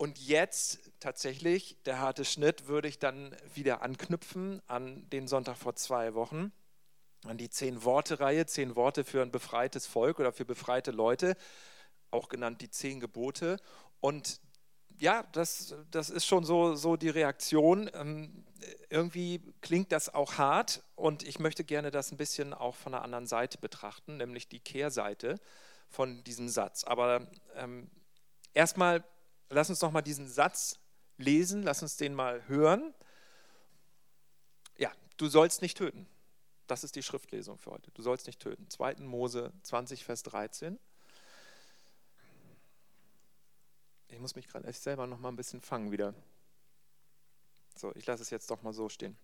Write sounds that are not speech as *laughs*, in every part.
Und jetzt tatsächlich, der harte Schnitt, würde ich dann wieder anknüpfen an den Sonntag vor zwei Wochen, an die Zehn-Worte-Reihe, zehn Worte für ein befreites Volk oder für befreite Leute, auch genannt die Zehn Gebote. Und ja, das, das ist schon so, so die Reaktion. Ähm, irgendwie klingt das auch hart und ich möchte gerne das ein bisschen auch von der anderen Seite betrachten, nämlich die Kehrseite von diesem Satz. Aber ähm, erstmal Lass uns noch mal diesen Satz lesen, lass uns den mal hören. Ja, du sollst nicht töten. Das ist die Schriftlesung für heute. Du sollst nicht töten. 2. Mose 20, Vers 13. Ich muss mich gerade selber noch mal ein bisschen fangen wieder. So, ich lasse es jetzt doch mal so stehen.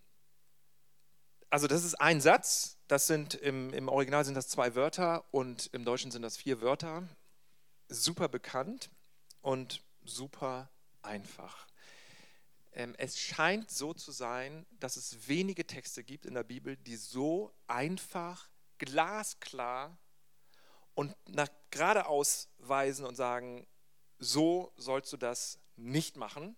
Also das ist ein Satz, das sind im, im Original sind das zwei Wörter und im Deutschen sind das vier Wörter. Super bekannt und super einfach. Ähm, es scheint so zu sein, dass es wenige Texte gibt in der Bibel, die so einfach, glasklar und nach geradeaus weisen und sagen, so sollst du das nicht machen.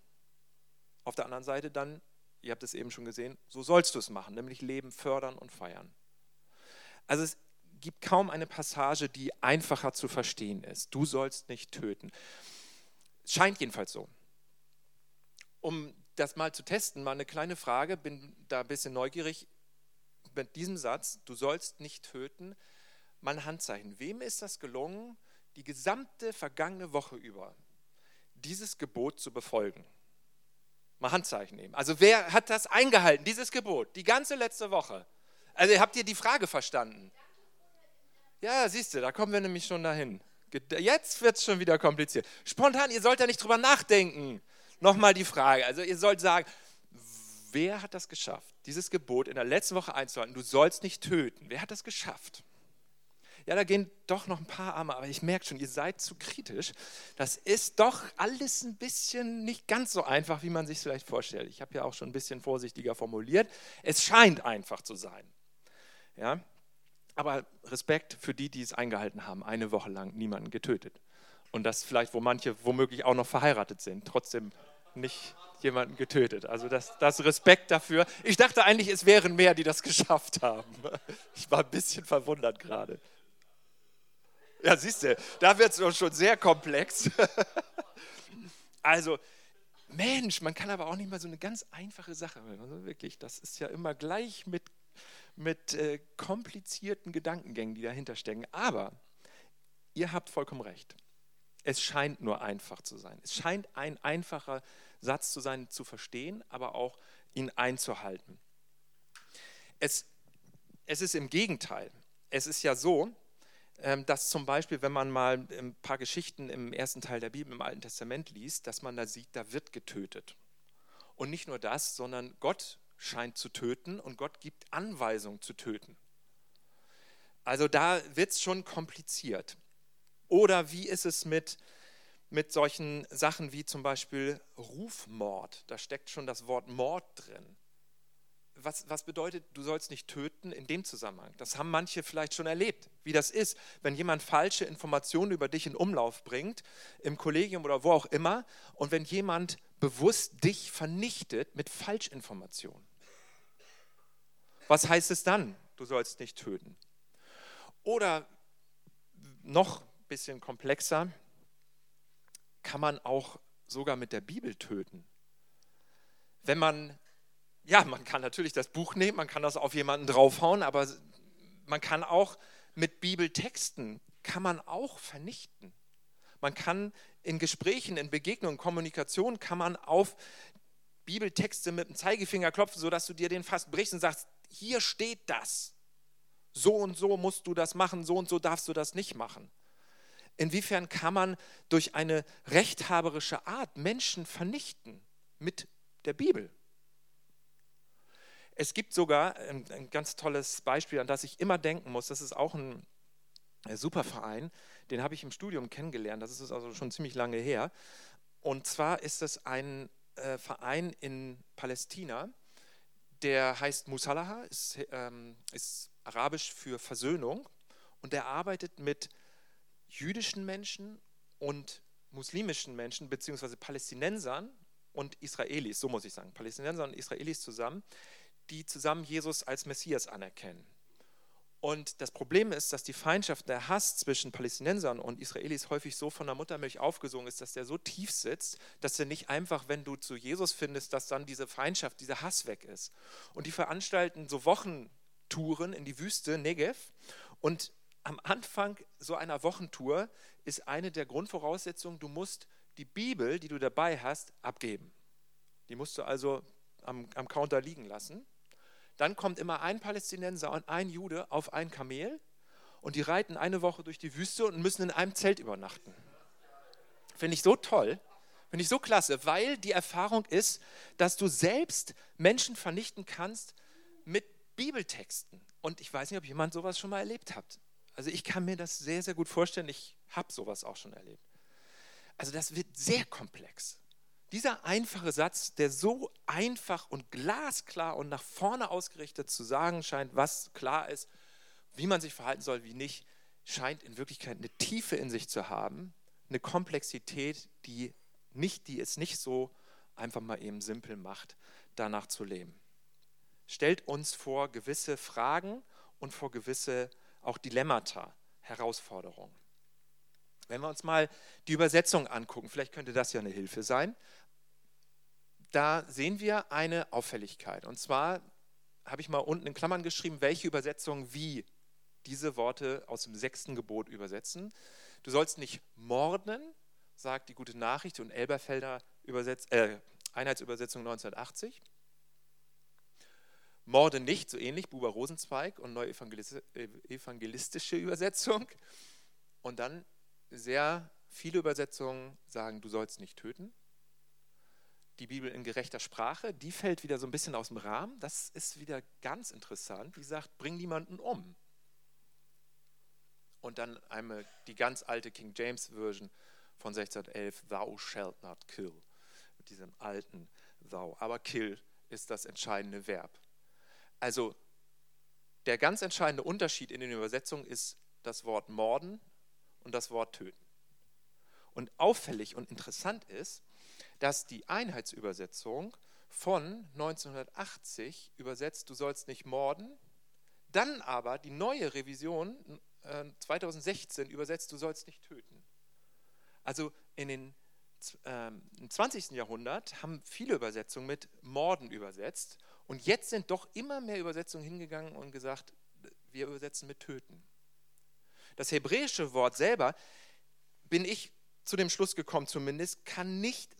Auf der anderen Seite dann, ihr habt es eben schon gesehen, so sollst du es machen, nämlich Leben fördern und feiern. Also es gibt kaum eine Passage, die einfacher zu verstehen ist. Du sollst nicht töten. Scheint jedenfalls so. Um das mal zu testen, mal eine kleine Frage, bin da ein bisschen neugierig. Mit diesem Satz, du sollst nicht töten, mein Handzeichen. Wem ist das gelungen, die gesamte vergangene Woche über dieses Gebot zu befolgen? Mal Handzeichen nehmen. Also wer hat das eingehalten, dieses Gebot, die ganze letzte Woche? Also habt ihr die Frage verstanden? Ja, siehst du, da kommen wir nämlich schon dahin. Jetzt wird es schon wieder kompliziert. Spontan, ihr sollt da nicht drüber nachdenken. Nochmal die Frage. Also ihr sollt sagen, wer hat das geschafft, dieses Gebot in der letzten Woche einzuhalten? Du sollst nicht töten. Wer hat das geschafft? Ja, da gehen doch noch ein paar Arme, aber ich merke schon, ihr seid zu kritisch. Das ist doch alles ein bisschen nicht ganz so einfach, wie man sich vielleicht vorstellt. Ich habe ja auch schon ein bisschen vorsichtiger formuliert. Es scheint einfach zu sein. Ja, aber Respekt für die, die es eingehalten haben, eine Woche lang niemanden getötet. Und das vielleicht, wo manche womöglich auch noch verheiratet sind, trotzdem nicht jemanden getötet. Also das, das Respekt dafür. Ich dachte eigentlich, es wären mehr, die das *laughs* geschafft haben. Ich war ein bisschen verwundert gerade. Ja, siehst du, da wird es schon sehr komplex. *laughs* Also, Mensch, man kann aber auch nicht mal so eine ganz einfache Sache. Also wirklich, das ist ja immer gleich mit mit äh, komplizierten Gedankengängen, die dahinter stecken. Aber ihr habt vollkommen recht. Es scheint nur einfach zu sein. Es scheint ein einfacher Satz zu sein, zu verstehen, aber auch ihn einzuhalten. Es, es ist im Gegenteil. Es ist ja so, ähm, dass zum Beispiel, wenn man mal ein paar Geschichten im ersten Teil der Bibel im Alten Testament liest, dass man da sieht, da wird getötet. Und nicht nur das, sondern Gott scheint zu töten und Gott gibt Anweisung zu töten. Also da wird es schon kompliziert. Oder wie ist es mit, mit solchen Sachen wie zum Beispiel Rufmord? Da steckt schon das Wort Mord drin. Was, was bedeutet, du sollst nicht töten in dem Zusammenhang? Das haben manche vielleicht schon erlebt, wie das ist, wenn jemand falsche Informationen über dich in Umlauf bringt, im Kollegium oder wo auch immer, und wenn jemand bewusst dich vernichtet mit Falschinformationen. Was heißt es dann? Du sollst nicht töten. Oder noch ein bisschen komplexer, kann man auch sogar mit der Bibel töten. Wenn man, ja, man kann natürlich das Buch nehmen, man kann das auf jemanden draufhauen, aber man kann auch mit Bibeltexten, kann man auch vernichten. Man kann in Gesprächen, in Begegnungen, Kommunikation, kann man auf Bibeltexte mit dem Zeigefinger klopfen, sodass du dir den fast brichst und sagst, hier steht das. So und so musst du das machen, so und so darfst du das nicht machen. Inwiefern kann man durch eine rechthaberische Art Menschen vernichten mit der Bibel? Es gibt sogar ein, ein ganz tolles Beispiel, an das ich immer denken muss. Das ist auch ein super Verein, den habe ich im Studium kennengelernt. Das ist also schon ziemlich lange her. Und zwar ist es ein äh, Verein in Palästina, der heißt Musalaha, ist, ähm, ist arabisch für Versöhnung und der arbeitet mit jüdischen Menschen und muslimischen Menschen beziehungsweise Palästinensern und Israelis, so muss ich sagen, Palästinensern und Israelis zusammen, die zusammen Jesus als Messias anerkennen. Und das Problem ist, dass die Feindschaft, der Hass zwischen Palästinensern und Israelis häufig so von der Muttermilch aufgesungen ist, dass der so tief sitzt, dass der nicht einfach, wenn du zu Jesus findest, dass dann diese Feindschaft, dieser Hass weg ist. Und die veranstalten so Wochentouren in die Wüste, Negev. Und am Anfang so einer Wochentour ist eine der Grundvoraussetzungen, du musst die Bibel, die du dabei hast, abgeben. Die musst du also am, am Counter liegen lassen. Dann kommt immer ein Palästinenser und ein Jude auf ein Kamel und die reiten eine Woche durch die Wüste und müssen in einem Zelt übernachten. Finde ich so toll, finde ich so klasse, weil die Erfahrung ist, dass du selbst Menschen vernichten kannst mit Bibeltexten. Und ich weiß nicht, ob jemand sowas schon mal erlebt hat. Also ich kann mir das sehr, sehr gut vorstellen. Ich habe sowas auch schon erlebt. Also das wird sehr komplex. Dieser einfache Satz, der so einfach und glasklar und nach vorne ausgerichtet zu sagen scheint, was klar ist, wie man sich verhalten soll, wie nicht, scheint in Wirklichkeit eine Tiefe in sich zu haben, eine Komplexität, die, nicht, die es nicht so einfach mal eben simpel macht, danach zu leben. Stellt uns vor gewisse Fragen und vor gewisse auch Dilemmata, Herausforderungen. Wenn wir uns mal die Übersetzung angucken, vielleicht könnte das ja eine Hilfe sein da sehen wir eine Auffälligkeit. Und zwar habe ich mal unten in Klammern geschrieben, welche Übersetzungen wie diese Worte aus dem sechsten Gebot übersetzen. Du sollst nicht morden, sagt die gute Nachricht und Elberfelder Übersetz äh, Einheitsübersetzung 1980. Morde nicht, so ähnlich, Buber Rosenzweig und neue evangelistische Übersetzung. Und dann sehr viele Übersetzungen sagen, du sollst nicht töten die Bibel in gerechter Sprache, die fällt wieder so ein bisschen aus dem Rahmen. Das ist wieder ganz interessant. Die sagt, bring niemanden um. Und dann einmal die ganz alte King James Version von 1611, Thou shalt not kill. Mit diesem alten Thou. Aber kill ist das entscheidende Verb. Also der ganz entscheidende Unterschied in den Übersetzungen ist das Wort morden und das Wort töten. Und auffällig und interessant ist, dass die Einheitsübersetzung von 1980 übersetzt, du sollst nicht morden, dann aber die neue Revision 2016 äh, übersetzt, du sollst nicht töten. Also in den ähm, im 20. Jahrhundert haben viele Übersetzungen mit Morden übersetzt und jetzt sind doch immer mehr Übersetzungen hingegangen und gesagt, wir übersetzen mit Töten. Das hebräische Wort selber, bin ich zu dem Schluss gekommen zumindest, kann nicht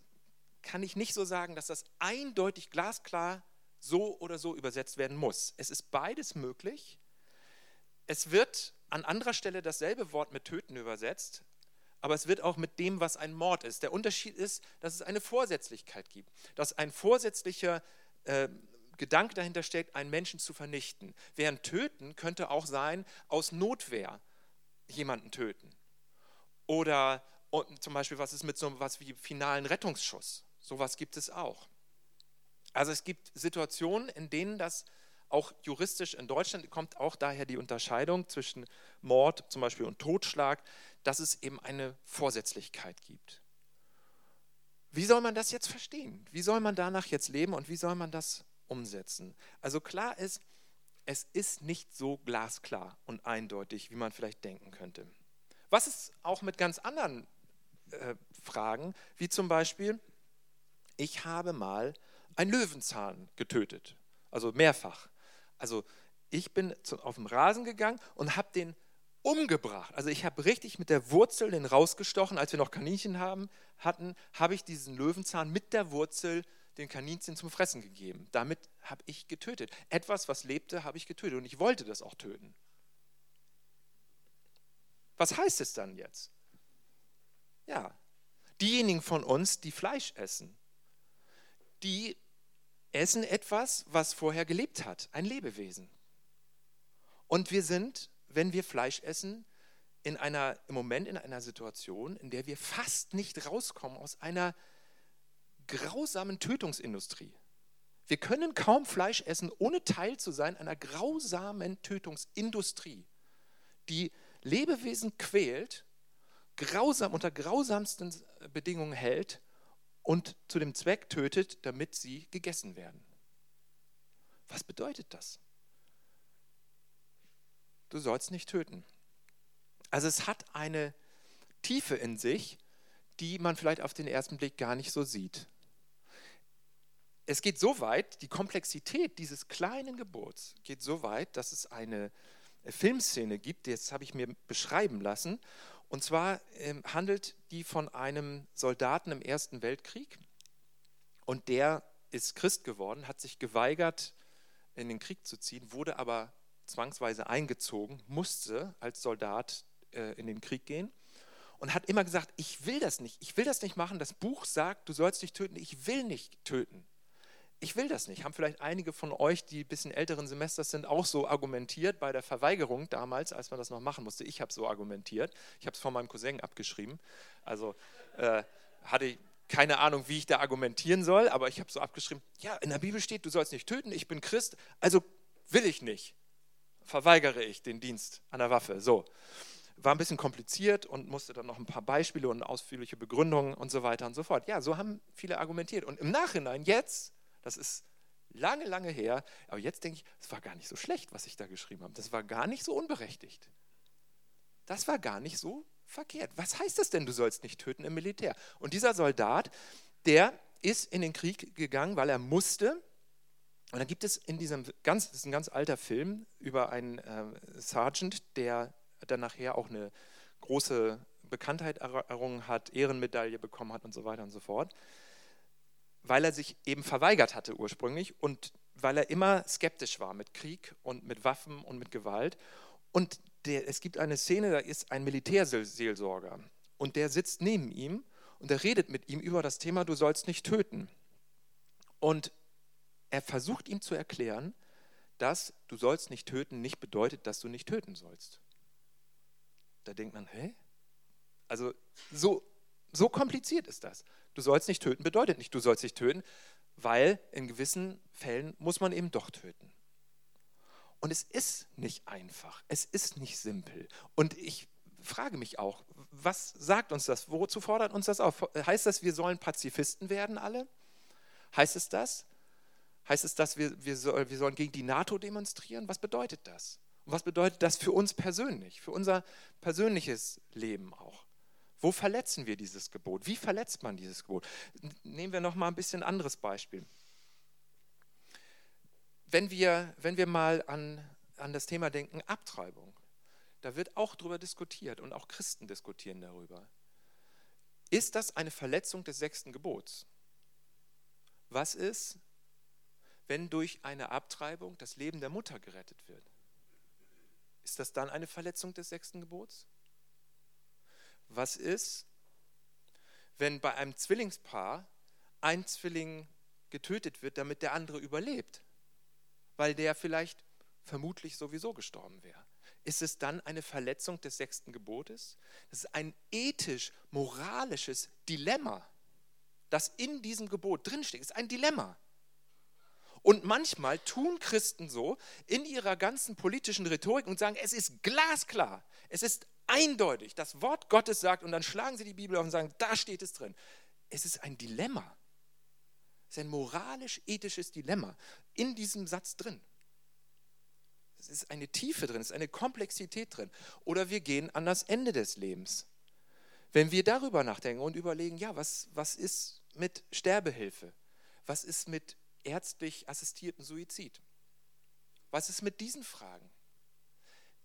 kann ich nicht so sagen, dass das eindeutig glasklar so oder so übersetzt werden muss. Es ist beides möglich. Es wird an anderer Stelle dasselbe Wort mit töten übersetzt, aber es wird auch mit dem, was ein Mord ist. Der Unterschied ist, dass es eine Vorsätzlichkeit gibt, dass ein vorsätzlicher äh, Gedanke dahinter steckt, einen Menschen zu vernichten. Während töten könnte auch sein, aus Notwehr jemanden töten. Oder zum Beispiel, was ist mit so etwas wie finalen Rettungsschuss? Sowas gibt es auch. Also es gibt Situationen, in denen das auch juristisch in Deutschland kommt auch daher die Unterscheidung zwischen Mord zum Beispiel und Totschlag, dass es eben eine Vorsätzlichkeit gibt. Wie soll man das jetzt verstehen? Wie soll man danach jetzt leben und wie soll man das umsetzen? Also klar ist, es ist nicht so glasklar und eindeutig, wie man vielleicht denken könnte. Was ist auch mit ganz anderen äh, Fragen, wie zum Beispiel, ich habe mal einen Löwenzahn getötet, also mehrfach. Also ich bin auf dem Rasen gegangen und habe den umgebracht. Also ich habe richtig mit der Wurzel den rausgestochen. Als wir noch Kaninchen haben, hatten, habe ich diesen Löwenzahn mit der Wurzel den Kaninchen zum Fressen gegeben. Damit habe ich getötet. Etwas, was lebte, habe ich getötet und ich wollte das auch töten. Was heißt es dann jetzt? Ja, diejenigen von uns, die Fleisch essen, die essen etwas, was vorher gelebt hat, ein Lebewesen. Und wir sind, wenn wir Fleisch essen, in einer, im Moment in einer Situation, in der wir fast nicht rauskommen aus einer grausamen Tötungsindustrie. Wir können kaum Fleisch essen, ohne Teil zu sein einer grausamen Tötungsindustrie, die Lebewesen quält grausam, unter grausamsten Bedingungen hält und zu dem Zweck tötet, damit sie gegessen werden. Was bedeutet das? Du sollst nicht töten. Also es hat eine Tiefe in sich, die man vielleicht auf den ersten Blick gar nicht so sieht. Es geht so weit, die Komplexität dieses kleinen Gebots geht so weit, dass es eine Filmszene gibt, jetzt habe ich mir beschreiben lassen. Und zwar ähm, handelt die von einem Soldaten im Ersten Weltkrieg. Und der ist Christ geworden, hat sich geweigert, in den Krieg zu ziehen, wurde aber zwangsweise eingezogen, musste als Soldat äh, in den Krieg gehen und hat immer gesagt, ich will das nicht, ich will das nicht machen. Das Buch sagt, du sollst dich töten, ich will nicht töten. Ich will das nicht. Haben vielleicht einige von euch, die ein bisschen älteren Semesters sind, auch so argumentiert bei der Verweigerung damals, als man das noch machen musste. Ich habe so argumentiert. Ich habe es von meinem Cousin abgeschrieben. Also äh, hatte ich keine Ahnung, wie ich da argumentieren soll, aber ich habe so abgeschrieben, ja, in der Bibel steht, du sollst nicht töten, ich bin Christ, also will ich nicht. Verweigere ich den Dienst an der Waffe. So war ein bisschen kompliziert und musste dann noch ein paar Beispiele und ausführliche Begründungen und so weiter und so fort. Ja, so haben viele argumentiert. Und im Nachhinein, jetzt, das ist lange, lange her, aber jetzt denke ich, es war gar nicht so schlecht, was ich da geschrieben habe. Das war gar nicht so unberechtigt. Das war gar nicht so verkehrt. Was heißt das denn, du sollst nicht töten im Militär? Und dieser Soldat, der ist in den Krieg gegangen, weil er musste. Und dann gibt es in diesem ganz, das ist ein ganz alter Film über einen äh, Sergeant, der dann nachher auch eine große Bekanntheit errungen hat, Ehrenmedaille bekommen hat und so weiter und so fort, weil er sich eben verweigert hatte ursprünglich und weil er immer skeptisch war mit Krieg und mit Waffen und mit Gewalt. Und der, es gibt eine Szene, da ist ein Militärseelsorger und der sitzt neben ihm und er redet mit ihm über das Thema, du sollst nicht töten. Und er versucht ihm zu erklären, dass du sollst nicht töten nicht bedeutet, dass du nicht töten sollst. Da denkt man, hä? Also so, so kompliziert ist das. Du sollst nicht töten bedeutet nicht, du sollst nicht töten, weil in gewissen Fällen muss man eben doch töten. Und es ist nicht einfach, es ist nicht simpel. Und ich frage mich auch, was sagt uns das? Wozu fordert uns das auf? Heißt das, wir sollen Pazifisten werden alle? Heißt es das? Heißt es, dass wir, wir, soll, wir sollen gegen die NATO demonstrieren? Was bedeutet das? Und was bedeutet das für uns persönlich, für unser persönliches Leben auch? Wo verletzen wir dieses Gebot? Wie verletzt man dieses Gebot? Nehmen wir noch mal ein bisschen anderes Beispiel. Wenn wir, wenn wir mal an, an das Thema denken, Abtreibung, da wird auch darüber diskutiert und auch Christen diskutieren darüber. Ist das eine Verletzung des sechsten Gebots? Was ist, wenn durch eine Abtreibung das Leben der Mutter gerettet wird? Ist das dann eine Verletzung des sechsten Gebots? Was ist, wenn bei einem Zwillingspaar ein Zwilling getötet wird, damit der andere überlebt, weil der vielleicht vermutlich sowieso gestorben wäre? Ist es dann eine Verletzung des sechsten Gebotes? Das ist ein ethisch-moralisches Dilemma, das in diesem Gebot drinsteht. Es ist ein Dilemma. Und manchmal tun Christen so in ihrer ganzen politischen Rhetorik und sagen, es ist glasklar, es ist eindeutig, das Wort Gottes sagt, und dann schlagen sie die Bibel auf und sagen, da steht es drin. Es ist ein Dilemma. Es ist ein moralisch-ethisches Dilemma in diesem Satz drin. Es ist eine Tiefe drin, es ist eine Komplexität drin. Oder wir gehen an das Ende des Lebens. Wenn wir darüber nachdenken und überlegen, ja, was, was ist mit Sterbehilfe? Was ist mit ärztlich assistierten Suizid. Was ist mit diesen Fragen?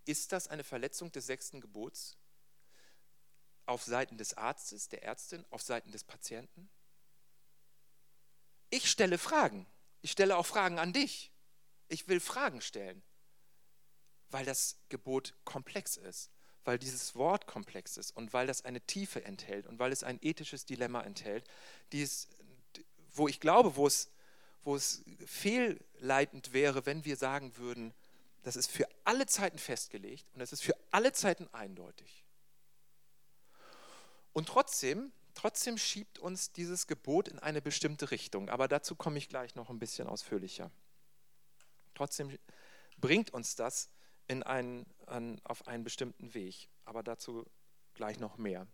Ist das eine Verletzung des sechsten Gebots auf Seiten des Arztes, der Ärztin, auf Seiten des Patienten? Ich stelle Fragen. Ich stelle auch Fragen an dich. Ich will Fragen stellen, weil das Gebot komplex ist, weil dieses Wort komplex ist und weil das eine Tiefe enthält und weil es ein ethisches Dilemma enthält, dies, wo ich glaube, wo es wo es fehlleitend wäre, wenn wir sagen würden, das ist für alle Zeiten festgelegt und das ist für alle Zeiten eindeutig. Und trotzdem, trotzdem schiebt uns dieses Gebot in eine bestimmte Richtung, aber dazu komme ich gleich noch ein bisschen ausführlicher. Trotzdem bringt uns das in einen, an, auf einen bestimmten Weg, aber dazu gleich noch mehr.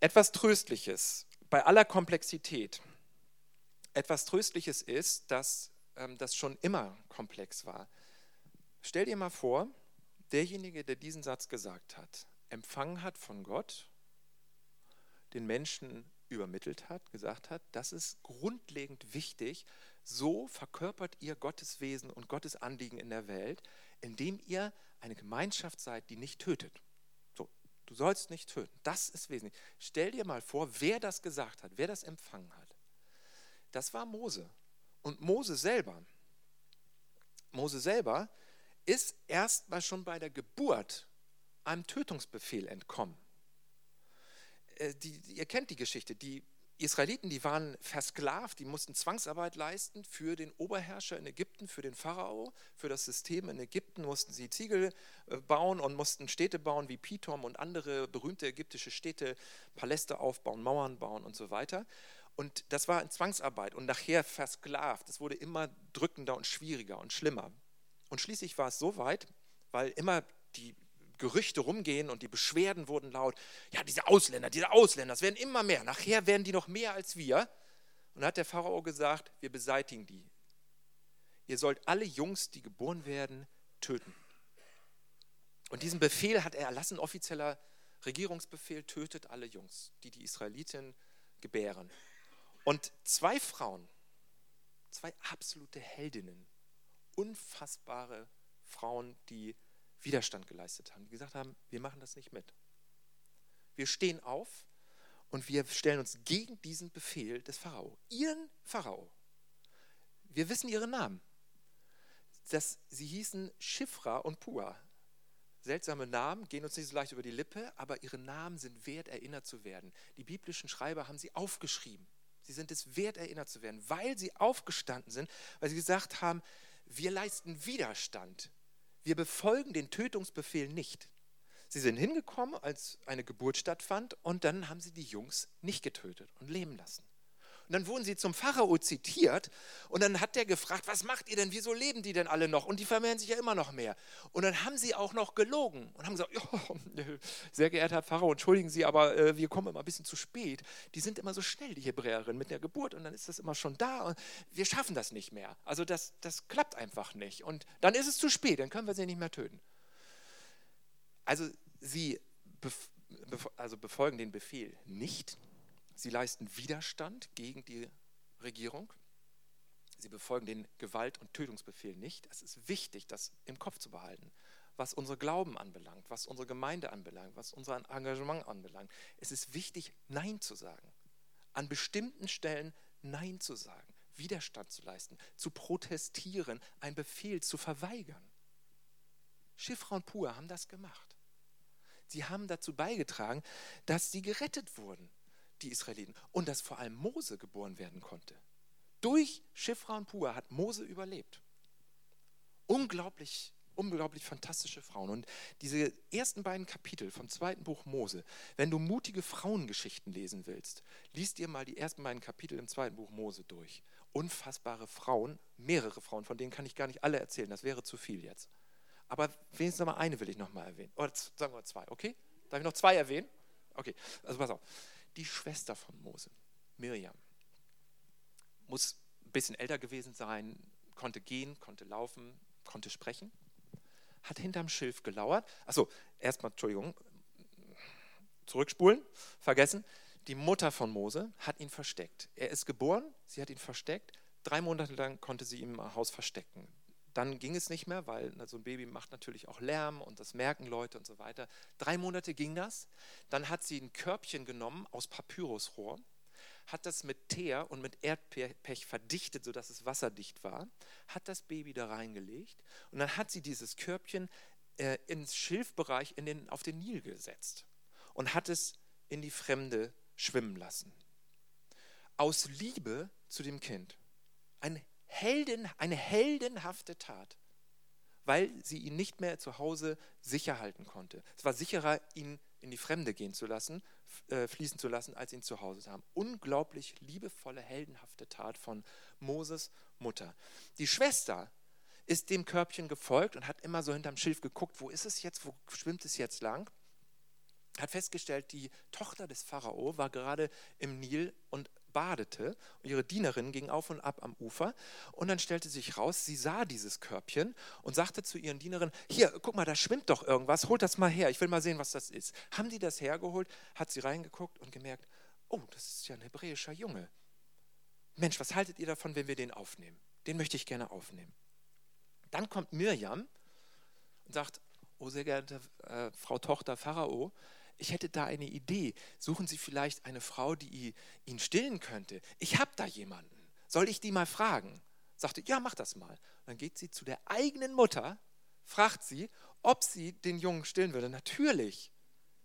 Etwas Tröstliches bei aller Komplexität. Etwas Tröstliches ist, dass das schon immer komplex war. Stell dir mal vor, derjenige, der diesen Satz gesagt hat, empfangen hat von Gott, den Menschen übermittelt hat, gesagt hat, das ist grundlegend wichtig, so verkörpert ihr Gottes Wesen und Gottes Anliegen in der Welt, indem ihr eine Gemeinschaft seid, die nicht tötet. So, du sollst nicht töten. Das ist wesentlich. Stell dir mal vor, wer das gesagt hat, wer das empfangen hat. Das war Mose. Und Mose selber, Mose selber ist erstmal schon bei der Geburt einem Tötungsbefehl entkommen. Äh, die, ihr kennt die Geschichte, die Israeliten, die waren versklavt, die mussten Zwangsarbeit leisten für den Oberherrscher in Ägypten, für den Pharao, für das System in Ägypten mussten sie Ziegel äh, bauen und mussten Städte bauen wie Pithom und andere berühmte ägyptische Städte, Paläste aufbauen, Mauern bauen und so weiter. Und das war in Zwangsarbeit und nachher versklavt. Es wurde immer drückender und schwieriger und schlimmer. Und schließlich war es so weit, weil immer die Gerüchte rumgehen und die Beschwerden wurden laut. Ja, diese Ausländer, diese Ausländer, es werden immer mehr. Nachher werden die noch mehr als wir. Und dann hat der Pharao gesagt, wir beseitigen die. Ihr sollt alle Jungs, die geboren werden, töten. Und diesen Befehl hat er erlassen, offizieller Regierungsbefehl, tötet alle Jungs, die die Israeliten gebären. Und zwei Frauen, zwei absolute Heldinnen, unfassbare Frauen, die Widerstand geleistet haben, die gesagt haben, wir machen das nicht mit. Wir stehen auf und wir stellen uns gegen diesen Befehl des Pharao, ihren Pharao. Wir wissen ihre Namen. Das, sie hießen Schifra und Pua. Seltsame Namen, gehen uns nicht so leicht über die Lippe, aber ihre Namen sind wert, erinnert zu werden. Die biblischen Schreiber haben sie aufgeschrieben. Sie sind es wert, erinnert zu werden, weil sie aufgestanden sind, weil sie gesagt haben, wir leisten Widerstand wir befolgen den Tötungsbefehl nicht. Sie sind hingekommen, als eine Geburt stattfand, und dann haben sie die Jungs nicht getötet und leben lassen. Und dann wurden sie zum Pharao zitiert und dann hat der gefragt, was macht ihr denn, wieso leben die denn alle noch? Und die vermehren sich ja immer noch mehr. Und dann haben sie auch noch gelogen und haben gesagt, *laughs* oh, sehr geehrter Herr Pharao, entschuldigen Sie, aber äh, wir kommen immer ein bisschen zu spät. Die sind immer so schnell, die Hebräerinnen, mit der Geburt und dann ist das immer schon da und wir schaffen das nicht mehr. Also das, das klappt einfach nicht. Und dann ist es zu spät, dann können wir sie nicht mehr töten. Also sie also befolgen den Befehl nicht, Sie leisten Widerstand gegen die Regierung. Sie befolgen den Gewalt- und Tötungsbefehl nicht. Es ist wichtig, das im Kopf zu behalten, was unsere Glauben anbelangt, was unsere Gemeinde anbelangt, was unser Engagement anbelangt. Es ist wichtig, Nein zu sagen. An bestimmten Stellen Nein zu sagen, Widerstand zu leisten, zu protestieren, einen Befehl zu verweigern. Schiffra und Pur haben das gemacht. Sie haben dazu beigetragen, dass sie gerettet wurden die Israeliten. Und dass vor allem Mose geboren werden konnte. Durch Schifra und Pua hat Mose überlebt. Unglaublich, unglaublich fantastische Frauen. Und diese ersten beiden Kapitel vom zweiten Buch Mose, wenn du mutige Frauengeschichten lesen willst, liest dir mal die ersten beiden Kapitel im zweiten Buch Mose durch. Unfassbare Frauen, mehrere Frauen, von denen kann ich gar nicht alle erzählen, das wäre zu viel jetzt. Aber wenigstens noch mal eine will ich noch mal erwähnen. Oder sagen wir zwei, okay? Darf ich noch zwei erwähnen? Okay, also pass auf die Schwester von Mose, Miriam. Muss ein bisschen älter gewesen sein, konnte gehen, konnte laufen, konnte sprechen, hat hinterm Schilf gelauert. Achso, erstmal, Entschuldigung, zurückspulen, vergessen. Die Mutter von Mose hat ihn versteckt. Er ist geboren, sie hat ihn versteckt. Drei Monate lang konnte sie ihn im Haus verstecken. Dann ging es nicht mehr, weil so ein Baby macht natürlich auch Lärm und das merken Leute und so weiter. Drei Monate ging das. Dann hat sie ein Körbchen genommen aus Papyrusrohr, hat das mit Teer und mit Erdpech verdichtet, sodass es wasserdicht war, hat das Baby da reingelegt und dann hat sie dieses Körbchen äh, ins Schilfbereich in den, auf den Nil gesetzt und hat es in die Fremde schwimmen lassen. Aus Liebe zu dem Kind. Ein Helden, eine heldenhafte Tat, weil sie ihn nicht mehr zu Hause sicher halten konnte. Es war sicherer, ihn in die Fremde gehen zu lassen, äh, fließen zu lassen, als ihn zu Hause zu haben. Unglaublich liebevolle, heldenhafte Tat von Moses Mutter. Die Schwester ist dem Körbchen gefolgt und hat immer so hinterm Schilf geguckt, wo ist es jetzt, wo schwimmt es jetzt lang? hat festgestellt, die Tochter des Pharao war gerade im Nil und badete und ihre Dienerin ging auf und ab am Ufer und dann stellte sich raus, sie sah dieses Körbchen und sagte zu ihren Dienerinnen, hier, guck mal, da schwimmt doch irgendwas, holt das mal her, ich will mal sehen, was das ist. Haben die das hergeholt, hat sie reingeguckt und gemerkt, oh, das ist ja ein hebräischer Junge. Mensch, was haltet ihr davon, wenn wir den aufnehmen? Den möchte ich gerne aufnehmen. Dann kommt Mirjam und sagt, oh sehr geehrte äh, Frau Tochter Pharao, ich hätte da eine Idee. Suchen Sie vielleicht eine Frau, die ihn stillen könnte. Ich habe da jemanden. Soll ich die mal fragen? Sagte, ja, mach das mal. dann geht sie zu der eigenen Mutter, fragt sie, ob sie den Jungen stillen würde. Natürlich.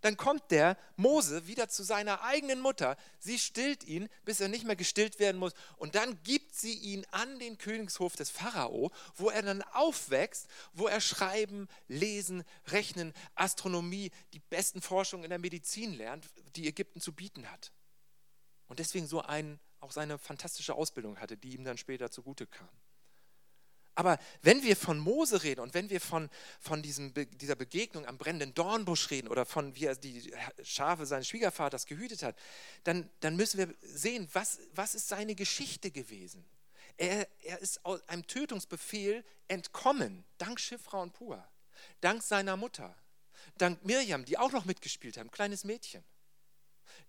Dann kommt der Mose wieder zu seiner eigenen Mutter. Sie stillt ihn, bis er nicht mehr gestillt werden muss. Und dann gibt sie ihn an den Königshof des Pharao, wo er dann aufwächst, wo er Schreiben, Lesen, Rechnen, Astronomie, die besten Forschungen in der Medizin lernt, die Ägypten zu bieten hat. Und deswegen so ein, auch seine fantastische Ausbildung hatte, die ihm dann später zugute kam. Aber wenn wir von Mose reden und wenn wir von, von diesem, dieser Begegnung am brennenden Dornbusch reden oder von wie er die Schafe seines Schwiegervaters gehütet hat, dann, dann müssen wir sehen, was, was ist seine Geschichte gewesen. Er, er ist aus einem Tötungsbefehl entkommen, dank Schiffra und Pua, dank seiner Mutter, dank Mirjam, die auch noch mitgespielt haben, kleines Mädchen.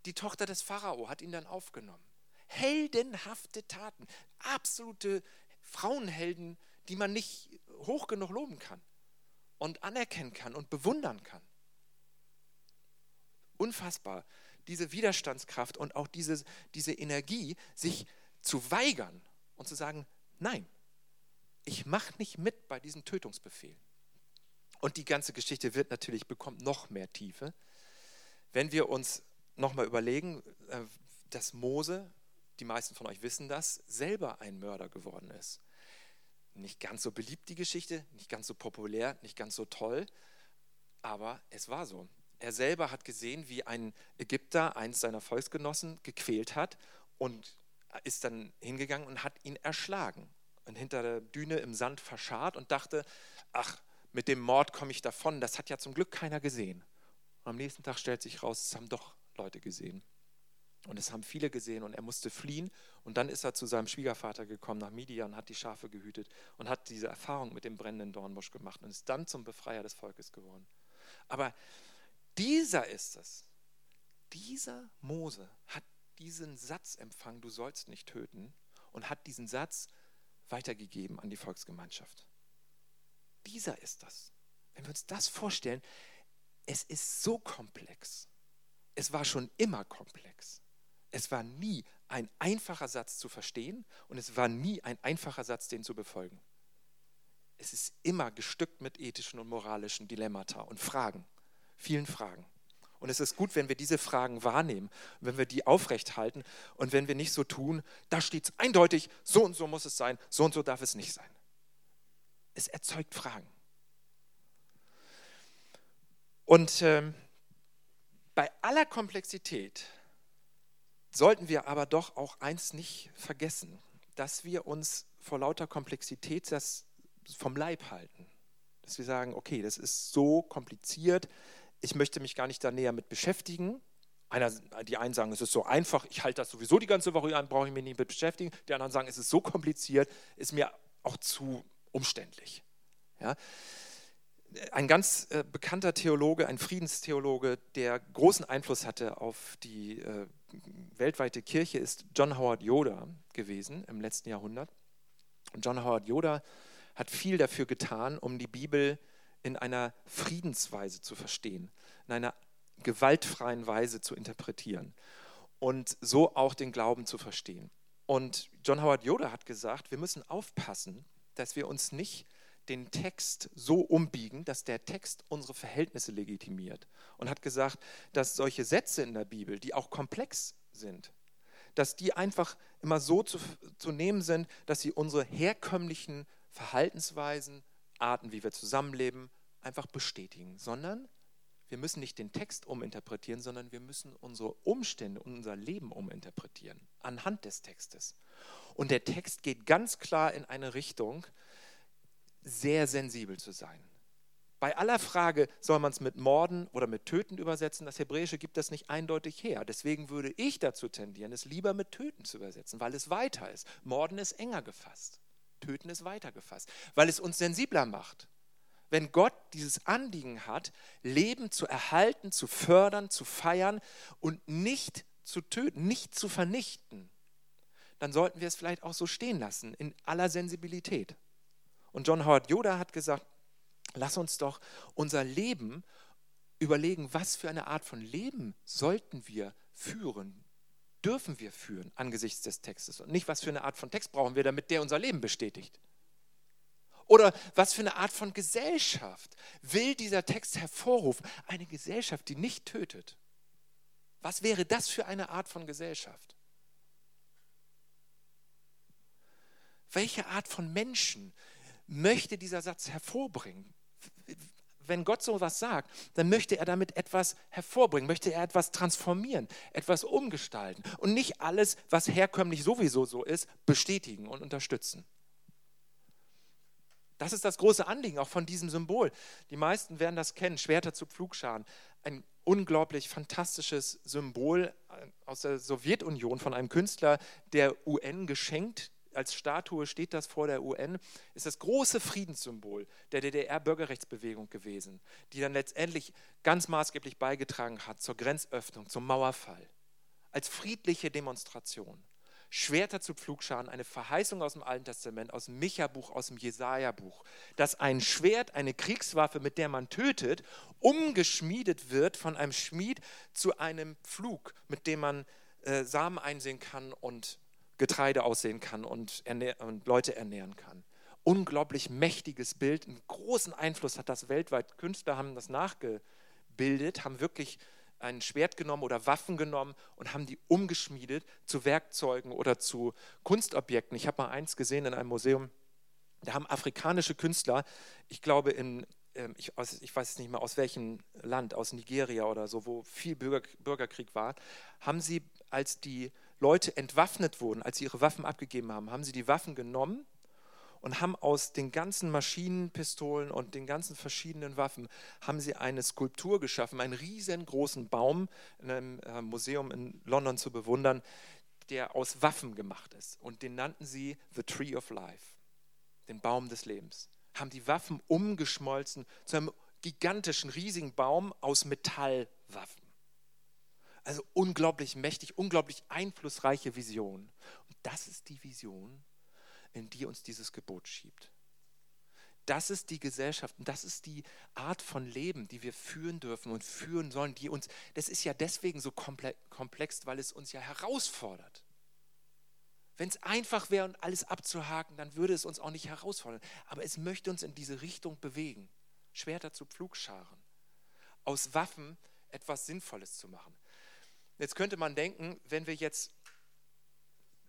Die Tochter des Pharao hat ihn dann aufgenommen. Heldenhafte Taten, absolute Frauenhelden die man nicht hoch genug loben kann und anerkennen kann und bewundern kann. Unfassbar, diese Widerstandskraft und auch diese, diese Energie, sich zu weigern und zu sagen, nein, ich mache nicht mit bei diesem Tötungsbefehl. Und die ganze Geschichte wird natürlich, bekommt noch mehr Tiefe, wenn wir uns nochmal überlegen, äh, dass Mose, die meisten von euch wissen das, selber ein Mörder geworden ist. Nicht ganz so beliebt die Geschichte, nicht ganz so populär, nicht ganz so toll, aber es war so. Er selber hat gesehen, wie ein Ägypter eins seiner Volksgenossen gequält hat und ist dann hingegangen und hat ihn erschlagen und hinter der Düne im Sand verscharrt und dachte, ach, mit dem Mord komme ich davon, das hat ja zum Glück keiner gesehen. Und am nächsten Tag stellt sich raus, es haben doch Leute gesehen. Und es haben viele gesehen und er musste fliehen. Und dann ist er zu seinem Schwiegervater gekommen nach Midian, hat die Schafe gehütet und hat diese Erfahrung mit dem brennenden Dornbusch gemacht und ist dann zum Befreier des Volkes geworden. Aber dieser ist es. Dieser Mose hat diesen Satz empfangen, du sollst nicht töten, und hat diesen Satz weitergegeben an die Volksgemeinschaft. Dieser ist das. Wenn wir uns das vorstellen, es ist so komplex. Es war schon immer komplex. Es war nie ein einfacher Satz zu verstehen und es war nie ein einfacher Satz, den zu befolgen. Es ist immer gestückt mit ethischen und moralischen Dilemmata und Fragen, vielen Fragen. Und es ist gut, wenn wir diese Fragen wahrnehmen, wenn wir die aufrechthalten und wenn wir nicht so tun, da steht es eindeutig, so und so muss es sein, so und so darf es nicht sein. Es erzeugt Fragen. Und ähm, bei aller Komplexität sollten wir aber doch auch eins nicht vergessen, dass wir uns vor lauter Komplexität das vom Leib halten. Dass wir sagen, okay, das ist so kompliziert, ich möchte mich gar nicht da näher mit beschäftigen. Einer, die einen sagen, es ist so einfach, ich halte das sowieso die ganze Woche an, brauche ich mich nicht mit beschäftigen. Die anderen sagen, es ist so kompliziert, ist mir auch zu umständlich. Ja? Ein ganz äh, bekannter Theologe, ein Friedenstheologe, der großen Einfluss hatte auf die äh, weltweite Kirche, ist John Howard Yoder gewesen im letzten Jahrhundert. Und John Howard Yoder hat viel dafür getan, um die Bibel in einer Friedensweise zu verstehen, in einer gewaltfreien Weise zu interpretieren und so auch den Glauben zu verstehen. Und John Howard Yoder hat gesagt, wir müssen aufpassen, dass wir uns nicht den Text so umbiegen, dass der Text unsere Verhältnisse legitimiert. Und hat gesagt, dass solche Sätze in der Bibel, die auch komplex sind, dass die einfach immer so zu, zu nehmen sind, dass sie unsere herkömmlichen Verhaltensweisen, Arten, wie wir zusammenleben, einfach bestätigen, sondern wir müssen nicht den Text uminterpretieren, sondern wir müssen unsere Umstände und unser Leben uminterpretieren anhand des Textes. Und der Text geht ganz klar in eine Richtung, sehr sensibel zu sein. Bei aller Frage, soll man es mit Morden oder mit Töten übersetzen, das Hebräische gibt das nicht eindeutig her. Deswegen würde ich dazu tendieren, es lieber mit Töten zu übersetzen, weil es weiter ist. Morden ist enger gefasst. Töten ist weiter gefasst, weil es uns sensibler macht. Wenn Gott dieses Anliegen hat, Leben zu erhalten, zu fördern, zu feiern und nicht zu töten, nicht zu vernichten, dann sollten wir es vielleicht auch so stehen lassen, in aller Sensibilität. Und John Howard Yoda hat gesagt, lass uns doch unser Leben überlegen, was für eine Art von Leben sollten wir führen, dürfen wir führen angesichts des Textes und nicht, was für eine Art von Text brauchen wir, damit der unser Leben bestätigt. Oder was für eine Art von Gesellschaft will dieser Text hervorrufen? Eine Gesellschaft, die nicht tötet. Was wäre das für eine Art von Gesellschaft? Welche Art von Menschen möchte dieser Satz hervorbringen? Wenn Gott so etwas sagt, dann möchte er damit etwas hervorbringen, möchte er etwas transformieren, etwas umgestalten und nicht alles, was herkömmlich sowieso so ist, bestätigen und unterstützen. Das ist das große Anliegen auch von diesem Symbol. Die meisten werden das kennen, Schwerter zu Pflugscharen. Ein unglaublich fantastisches Symbol äh, aus der Sowjetunion von einem Künstler der UN geschenkt als Statue steht das vor der UN, ist das große Friedenssymbol der DDR-Bürgerrechtsbewegung gewesen, die dann letztendlich ganz maßgeblich beigetragen hat zur Grenzöffnung, zum Mauerfall. Als friedliche Demonstration. Schwerter zu Pflugscharen, eine Verheißung aus dem Alten Testament, aus dem Micha-Buch, aus dem Jesaja-Buch, dass ein Schwert, eine Kriegswaffe, mit der man tötet, umgeschmiedet wird von einem Schmied zu einem Pflug, mit dem man äh, Samen einsehen kann und Getreide aussehen kann und, und Leute ernähren kann. Unglaublich mächtiges Bild, einen großen Einfluss hat das weltweit. Künstler haben das nachgebildet, haben wirklich ein Schwert genommen oder Waffen genommen und haben die umgeschmiedet zu Werkzeugen oder zu Kunstobjekten. Ich habe mal eins gesehen in einem Museum, da haben afrikanische Künstler, ich glaube in, ähm, ich, ich weiß nicht mehr aus welchem Land, aus Nigeria oder so, wo viel Bürger, Bürgerkrieg war, haben sie, als die Leute entwaffnet wurden, als sie ihre Waffen abgegeben haben, haben sie die Waffen genommen und haben aus den ganzen Maschinenpistolen und den ganzen verschiedenen Waffen, haben sie eine Skulptur geschaffen, einen riesengroßen Baum in einem äh, Museum in London zu bewundern, der aus Waffen gemacht ist. Und den nannten sie The Tree of Life, den Baum des Lebens. Haben die Waffen umgeschmolzen zu einem gigantischen, riesigen Baum aus Metallwaffen. Also unglaublich mächtig, unglaublich einflussreiche Vision. Und das ist die Vision, in die uns dieses Gebot schiebt. Das ist die Gesellschaft und das ist die Art von Leben, die wir führen dürfen und führen sollen, die uns, das ist ja deswegen so komplex, weil es uns ja herausfordert. Wenn es einfach wäre und alles abzuhaken, dann würde es uns auch nicht herausfordern. Aber es möchte uns in diese Richtung bewegen. Schwerter zu Pflugscharen. Aus Waffen etwas Sinnvolles zu machen. Jetzt könnte man denken, wenn wir jetzt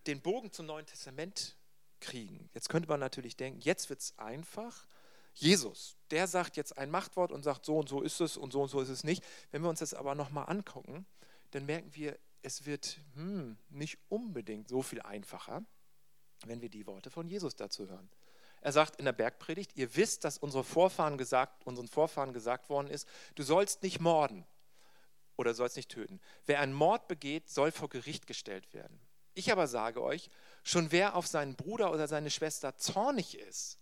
den Bogen zum Neuen Testament kriegen, jetzt könnte man natürlich denken, jetzt wird es einfach. Jesus, der sagt jetzt ein Machtwort und sagt, so und so ist es und so und so ist es nicht. Wenn wir uns das aber nochmal angucken, dann merken wir, es wird hm, nicht unbedingt so viel einfacher, wenn wir die Worte von Jesus dazu hören. Er sagt in der Bergpredigt, ihr wisst, dass unsere Vorfahren gesagt, unseren Vorfahren gesagt worden ist, du sollst nicht morden oder sollst nicht töten. Wer einen Mord begeht, soll vor Gericht gestellt werden. Ich aber sage euch, schon wer auf seinen Bruder oder seine Schwester zornig ist,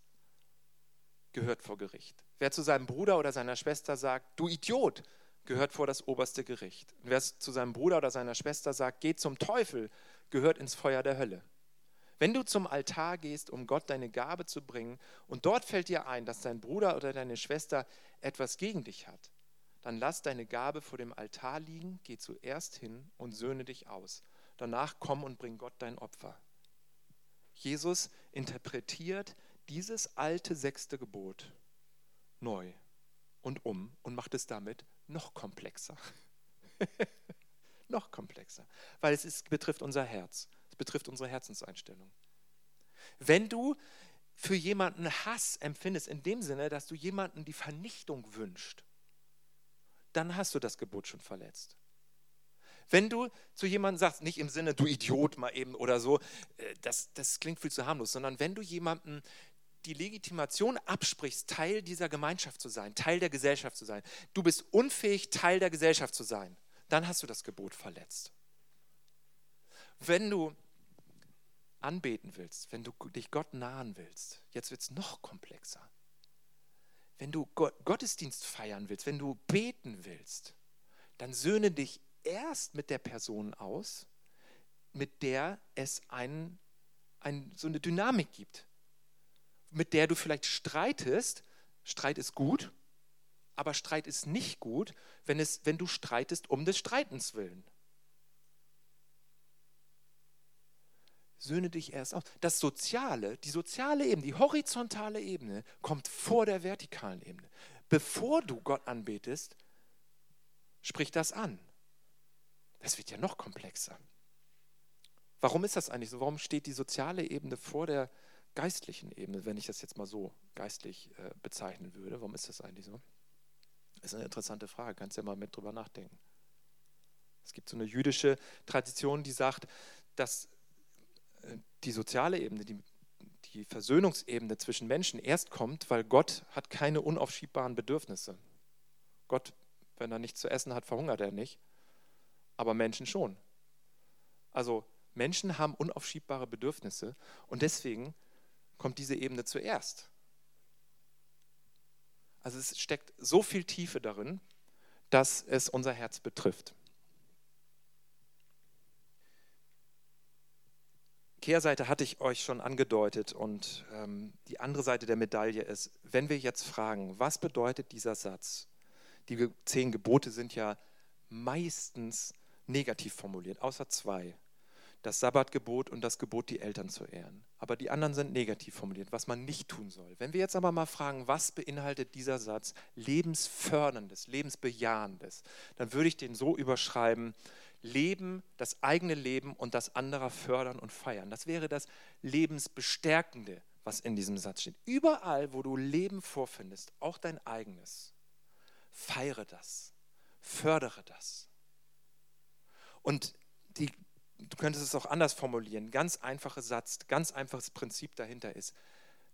gehört vor Gericht. Wer zu seinem Bruder oder seiner Schwester sagt, du Idiot, gehört vor das oberste Gericht. Und wer zu seinem Bruder oder seiner Schwester sagt, geh zum Teufel, gehört ins Feuer der Hölle. Wenn du zum Altar gehst, um Gott deine Gabe zu bringen, und dort fällt dir ein, dass dein Bruder oder deine Schwester etwas gegen dich hat, dann lass deine Gabe vor dem Altar liegen, geh zuerst hin und söhne dich aus. Danach komm und bring Gott dein Opfer. Jesus interpretiert dieses alte sechste Gebot neu und um und macht es damit noch komplexer. *laughs* noch komplexer, weil es ist, betrifft unser Herz, es betrifft unsere Herzenseinstellung. Wenn du für jemanden Hass empfindest, in dem Sinne, dass du jemanden die Vernichtung wünschst, dann hast du das Gebot schon verletzt. Wenn du zu jemandem sagst, nicht im Sinne, du Idiot mal eben oder so, äh, das, das klingt viel zu harmlos, sondern wenn du jemanden die Legitimation absprichst, Teil dieser Gemeinschaft zu sein, Teil der Gesellschaft zu sein, du bist unfähig, Teil der Gesellschaft zu sein, dann hast du das Gebot verletzt. Wenn du anbeten willst, wenn du dich Gott nahen willst, jetzt wird es noch komplexer. Wenn du Gottesdienst feiern willst, wenn du beten willst, dann söhne dich erst mit der Person aus, mit der es ein, ein, so eine Dynamik gibt, mit der du vielleicht streitest. Streit ist gut, aber Streit ist nicht gut, wenn, es, wenn du streitest um des Streitens willen. Söhne dich erst aus. Das Soziale, die soziale Ebene, die horizontale Ebene kommt vor der vertikalen Ebene. Bevor du Gott anbetest, sprich das an. Das wird ja noch komplexer. Warum ist das eigentlich so? Warum steht die soziale Ebene vor der geistlichen Ebene, wenn ich das jetzt mal so geistlich äh, bezeichnen würde? Warum ist das eigentlich so? Das ist eine interessante Frage, kannst ja mal mit drüber nachdenken. Es gibt so eine jüdische Tradition, die sagt, dass die soziale Ebene, die, die Versöhnungsebene zwischen Menschen erst kommt, weil Gott hat keine unaufschiebbaren Bedürfnisse. Gott, wenn er nichts zu essen hat, verhungert er nicht, aber Menschen schon. Also Menschen haben unaufschiebbare Bedürfnisse und deswegen kommt diese Ebene zuerst. Also es steckt so viel Tiefe darin, dass es unser Herz betrifft. Kehrseite hatte ich euch schon angedeutet und ähm, die andere Seite der Medaille ist, wenn wir jetzt fragen, was bedeutet dieser Satz? Die zehn Gebote sind ja meistens negativ formuliert, außer zwei das Sabbatgebot und das Gebot, die Eltern zu ehren. Aber die anderen sind negativ formuliert, was man nicht tun soll. Wenn wir jetzt aber mal fragen, was beinhaltet dieser Satz lebensförderndes, lebensbejahendes, dann würde ich den so überschreiben, Leben, das eigene Leben und das anderer fördern und feiern. Das wäre das Lebensbestärkende, was in diesem Satz steht. Überall, wo du Leben vorfindest, auch dein eigenes, feiere das, fördere das. Und die du könntest es auch anders formulieren. Ganz einfacher Satz, ganz einfaches Prinzip dahinter ist,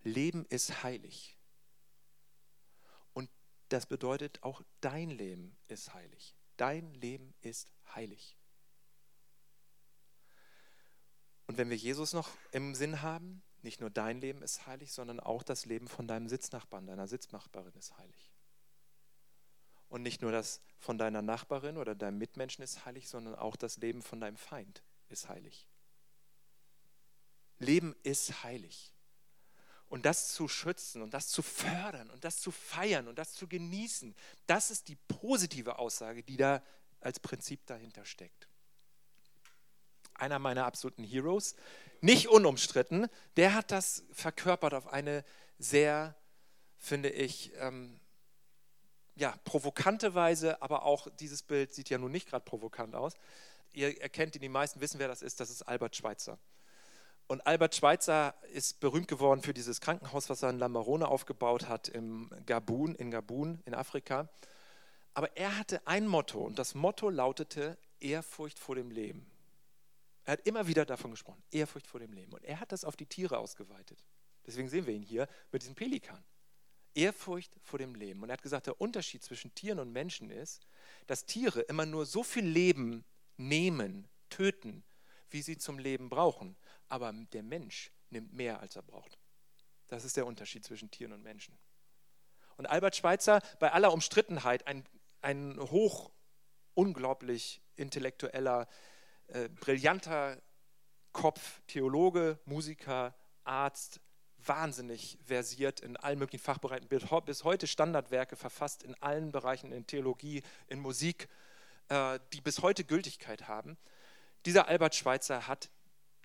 Leben ist heilig. Und das bedeutet auch, dein Leben ist heilig. Dein Leben ist heilig. Und wenn wir Jesus noch im Sinn haben, nicht nur dein Leben ist heilig, sondern auch das Leben von deinem Sitznachbarn, deiner Sitznachbarin ist heilig. Und nicht nur das von deiner Nachbarin oder deinem Mitmenschen ist heilig, sondern auch das Leben von deinem Feind ist heilig. Leben ist heilig. Und das zu schützen und das zu fördern und das zu feiern und das zu genießen, das ist die positive Aussage, die da als Prinzip dahinter steckt. Einer meiner absoluten Heroes, nicht unumstritten, der hat das verkörpert auf eine sehr, finde ich, ähm, ja, provokante Weise, aber auch dieses Bild sieht ja nun nicht gerade provokant aus ihr erkennt ihn, die meisten wissen, wer das ist, das ist Albert Schweitzer. Und Albert Schweitzer ist berühmt geworden für dieses Krankenhaus, was er in Lambarone aufgebaut hat, im Gabun, in Gabun, in Afrika. Aber er hatte ein Motto und das Motto lautete Ehrfurcht vor dem Leben. Er hat immer wieder davon gesprochen, Ehrfurcht vor dem Leben. Und er hat das auf die Tiere ausgeweitet. Deswegen sehen wir ihn hier mit diesem Pelikan. Ehrfurcht vor dem Leben. Und er hat gesagt, der Unterschied zwischen Tieren und Menschen ist, dass Tiere immer nur so viel Leben nehmen, töten, wie sie zum Leben brauchen. Aber der Mensch nimmt mehr, als er braucht. Das ist der Unterschied zwischen Tieren und Menschen. Und Albert Schweitzer, bei aller Umstrittenheit, ein, ein hoch, unglaublich intellektueller, äh, brillanter Kopf, Theologe, Musiker, Arzt, wahnsinnig versiert in allen möglichen Fachbereichen, bis heute Standardwerke verfasst in allen Bereichen, in Theologie, in Musik, äh, die bis heute Gültigkeit haben. Dieser Albert Schweitzer hat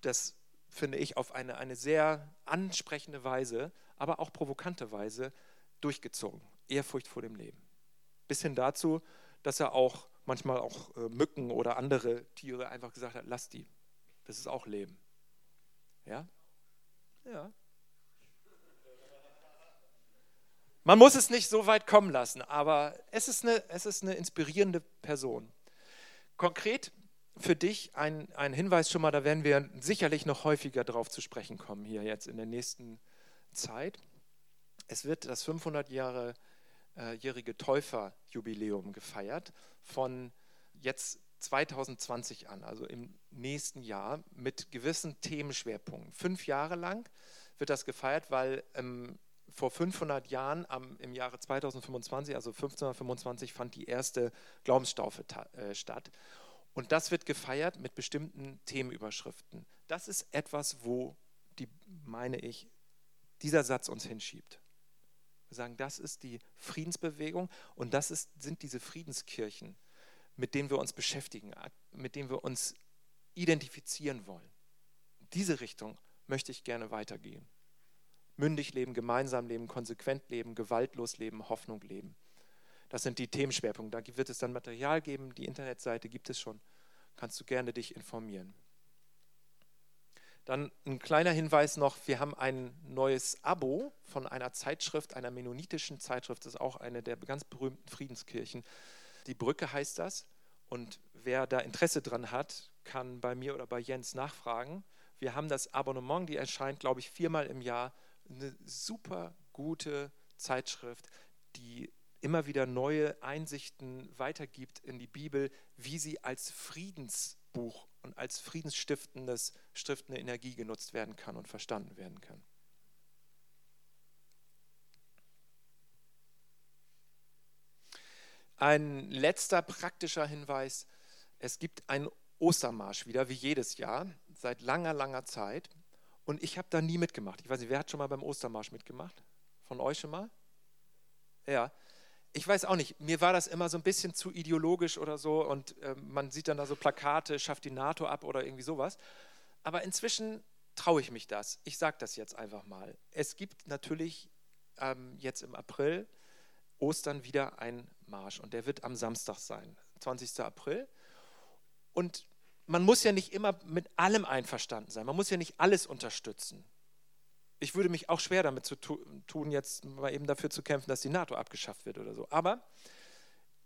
das, finde ich, auf eine, eine sehr ansprechende Weise, aber auch provokante Weise durchgezogen. Ehrfurcht vor dem Leben. Bis hin dazu, dass er auch manchmal auch äh, Mücken oder andere Tiere einfach gesagt hat, lass die. Das ist auch Leben. Ja? Ja. Man muss es nicht so weit kommen lassen, aber es ist eine, es ist eine inspirierende Person. Konkret für dich ein, ein Hinweis schon mal, da werden wir sicherlich noch häufiger drauf zu sprechen kommen hier jetzt in der nächsten Zeit. Es wird das 500-jährige Täuferjubiläum gefeiert von jetzt 2020 an, also im nächsten Jahr, mit gewissen Themenschwerpunkten. Fünf Jahre lang wird das gefeiert, weil ähm, vor 500 Jahren, am, im Jahre 2025, also 1525, fand die erste Glaubenstaufe äh, statt. Und das wird gefeiert mit bestimmten Themenüberschriften. Das ist etwas, wo, die, meine ich, dieser Satz uns hinschiebt. Sagen, das ist die Friedensbewegung und das ist, sind diese Friedenskirchen, mit denen wir uns beschäftigen, mit denen wir uns identifizieren wollen. Diese Richtung möchte ich gerne weitergehen. Mündig leben, gemeinsam leben, konsequent leben, gewaltlos leben, Hoffnung leben. Das sind die Themenschwerpunkte. Da wird es dann Material geben, die Internetseite gibt es schon. Kannst du gerne dich informieren. Dann ein kleiner Hinweis noch, wir haben ein neues Abo von einer Zeitschrift, einer mennonitischen Zeitschrift, das ist auch eine der ganz berühmten Friedenskirchen. Die Brücke heißt das. Und wer da Interesse dran hat, kann bei mir oder bei Jens nachfragen. Wir haben das Abonnement, die erscheint, glaube ich, viermal im Jahr. Eine super gute Zeitschrift, die immer wieder neue Einsichten weitergibt in die Bibel, wie sie als Friedensbuch und als friedensstiftendes, stiftende Energie genutzt werden kann und verstanden werden kann. Ein letzter praktischer Hinweis. Es gibt einen Ostermarsch wieder, wie jedes Jahr, seit langer, langer Zeit. Und ich habe da nie mitgemacht. Ich weiß nicht, wer hat schon mal beim Ostermarsch mitgemacht? Von euch schon mal? Ja. Ich weiß auch nicht, mir war das immer so ein bisschen zu ideologisch oder so und äh, man sieht dann da so Plakate, schafft die NATO ab oder irgendwie sowas. Aber inzwischen traue ich mich das. Ich sage das jetzt einfach mal. Es gibt natürlich ähm, jetzt im April Ostern wieder ein Marsch und der wird am Samstag sein, 20. April. Und man muss ja nicht immer mit allem einverstanden sein, man muss ja nicht alles unterstützen. Ich würde mich auch schwer damit zu tun, jetzt mal eben dafür zu kämpfen, dass die NATO abgeschafft wird oder so. Aber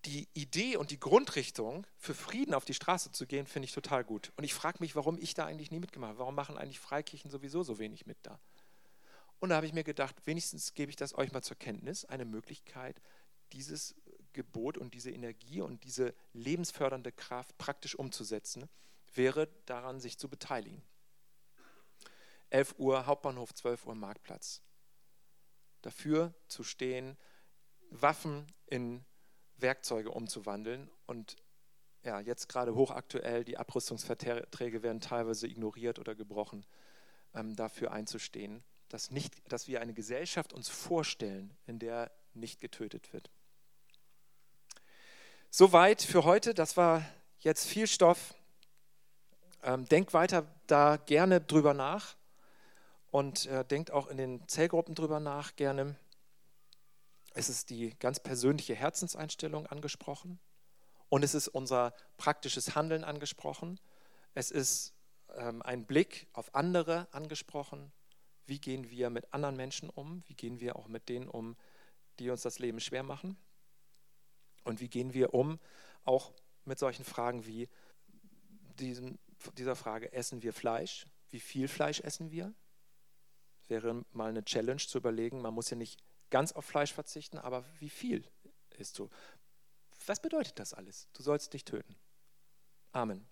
die Idee und die Grundrichtung, für Frieden auf die Straße zu gehen, finde ich total gut. Und ich frage mich, warum ich da eigentlich nie mitgemacht habe. Warum machen eigentlich Freikirchen sowieso so wenig mit da? Und da habe ich mir gedacht, wenigstens gebe ich das euch mal zur Kenntnis, eine Möglichkeit, dieses Gebot und diese Energie und diese lebensfördernde Kraft praktisch umzusetzen, wäre daran, sich zu beteiligen. 11 Uhr Hauptbahnhof, 12 Uhr Marktplatz. Dafür zu stehen, Waffen in Werkzeuge umzuwandeln und ja, jetzt gerade hochaktuell, die Abrüstungsverträge werden teilweise ignoriert oder gebrochen, ähm, dafür einzustehen, dass, nicht, dass wir eine Gesellschaft uns vorstellen, in der nicht getötet wird. Soweit für heute. Das war jetzt viel Stoff. Ähm, denkt weiter da gerne drüber nach und äh, denkt auch in den Zellgruppen drüber nach gerne. Es ist die ganz persönliche Herzenseinstellung angesprochen und es ist unser praktisches Handeln angesprochen. Es ist ähm, ein Blick auf andere angesprochen. Wie gehen wir mit anderen Menschen um? Wie gehen wir auch mit denen um, die uns das Leben schwer machen? Und wie gehen wir um, auch mit solchen Fragen wie diesem, dieser Frage, essen wir Fleisch? Wie viel Fleisch essen wir? Wäre mal eine Challenge zu überlegen, man muss ja nicht ganz auf Fleisch verzichten, aber wie viel isst du? Was bedeutet das alles? Du sollst dich töten. Amen.